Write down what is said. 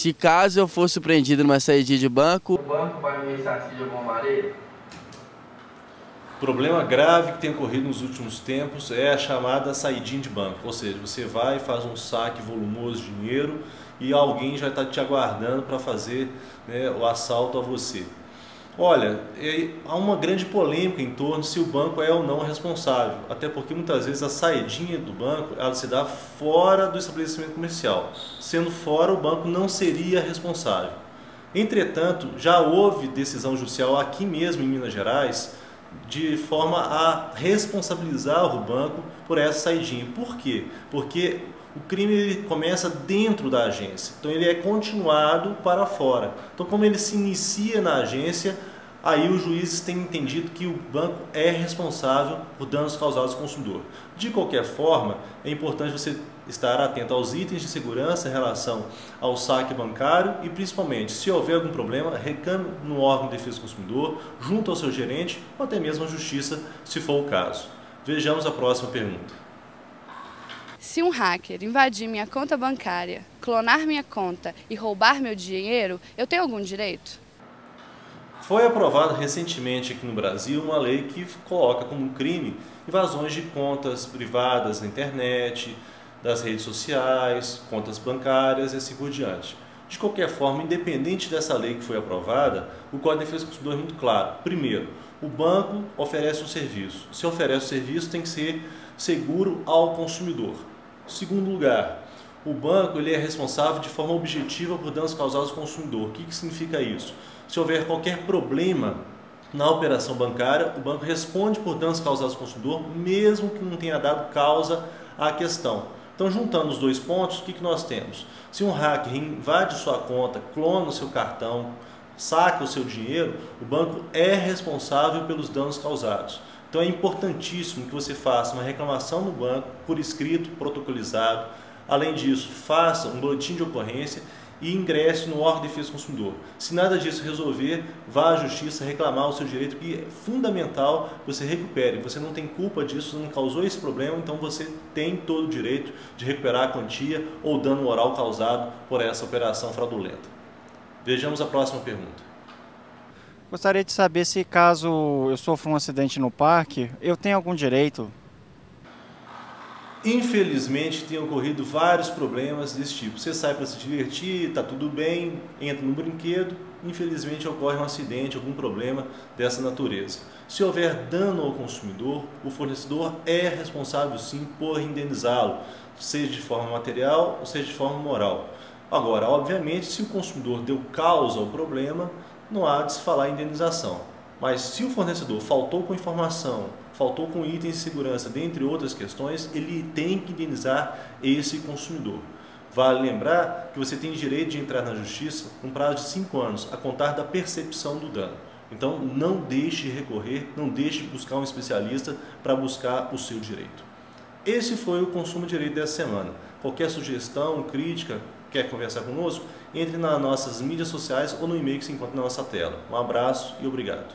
Se caso eu for surpreendido numa saída de banco, o banco vai me ressarcir de alguma maneira? Problema grave que tem ocorrido nos últimos tempos é a chamada saidinha de banco, ou seja, você vai e faz um saque volumoso de dinheiro e alguém já está te aguardando para fazer né, o assalto a você. Olha, há uma grande polêmica em torno se o banco é ou não responsável, até porque muitas vezes a saidinha do banco ela se dá fora do estabelecimento comercial. Sendo fora, o banco não seria responsável. Entretanto, já houve decisão judicial aqui mesmo em Minas Gerais de forma a responsabilizar o banco por essa saidinha. Por quê? Porque o crime começa dentro da agência, então ele é continuado para fora. Então, como ele se inicia na agência, aí os juízes têm entendido que o banco é responsável por danos causados ao consumidor. De qualquer forma, é importante você estar atento aos itens de segurança em relação ao saque bancário e, principalmente, se houver algum problema, reclame no órgão de defesa do consumidor, junto ao seu gerente ou até mesmo à justiça, se for o caso. Vejamos a próxima pergunta. Se um hacker invadir minha conta bancária, clonar minha conta e roubar meu dinheiro, eu tenho algum direito? Foi aprovada recentemente aqui no Brasil uma lei que coloca como crime invasões de contas privadas na internet, das redes sociais, contas bancárias e assim por diante. De qualquer forma, independente dessa lei que foi aprovada, o Código de Defesa do Consumidor é muito claro. Primeiro, o banco oferece um serviço. Se oferece o serviço, tem que ser seguro ao consumidor. Segundo lugar, o banco ele é responsável de forma objetiva por danos causados ao consumidor. O que, que significa isso? Se houver qualquer problema na operação bancária, o banco responde por danos causados ao consumidor, mesmo que não tenha dado causa à questão. Então, juntando os dois pontos, o que, que nós temos? Se um hacker invade sua conta, clona o seu cartão, saca o seu dinheiro, o banco é responsável pelos danos causados. Então é importantíssimo que você faça uma reclamação no banco por escrito, protocolizado. Além disso, faça um boletim de ocorrência e ingresse no órgão de defesa do consumidor. Se nada disso resolver, vá à justiça reclamar o seu direito, que é fundamental você recupere. Você não tem culpa disso, não causou esse problema, então você tem todo o direito de recuperar a quantia ou dano moral causado por essa operação fraudulenta. Vejamos a próxima pergunta. Gostaria de saber se caso eu sofra um acidente no parque, eu tenho algum direito? Infelizmente tem ocorrido vários problemas desse tipo. Você sai para se divertir, está tudo bem, entra no brinquedo, infelizmente ocorre um acidente, algum problema dessa natureza. Se houver dano ao consumidor, o fornecedor é responsável sim por indenizá-lo, seja de forma material ou seja de forma moral. Agora, obviamente, se o consumidor deu causa ao problema, não há de se falar em indenização. Mas se o fornecedor faltou com informação, faltou com itens de segurança, dentre outras questões, ele tem que indenizar esse consumidor. Vale lembrar que você tem direito de entrar na justiça com prazo de 5 anos, a contar da percepção do dano. Então, não deixe de recorrer, não deixe de buscar um especialista para buscar o seu direito. Esse foi o Consumo Direito dessa semana. Qualquer sugestão, crítica, quer conversar conosco, entre nas nossas mídias sociais ou no e-mail que se encontra na nossa tela. Um abraço e obrigado.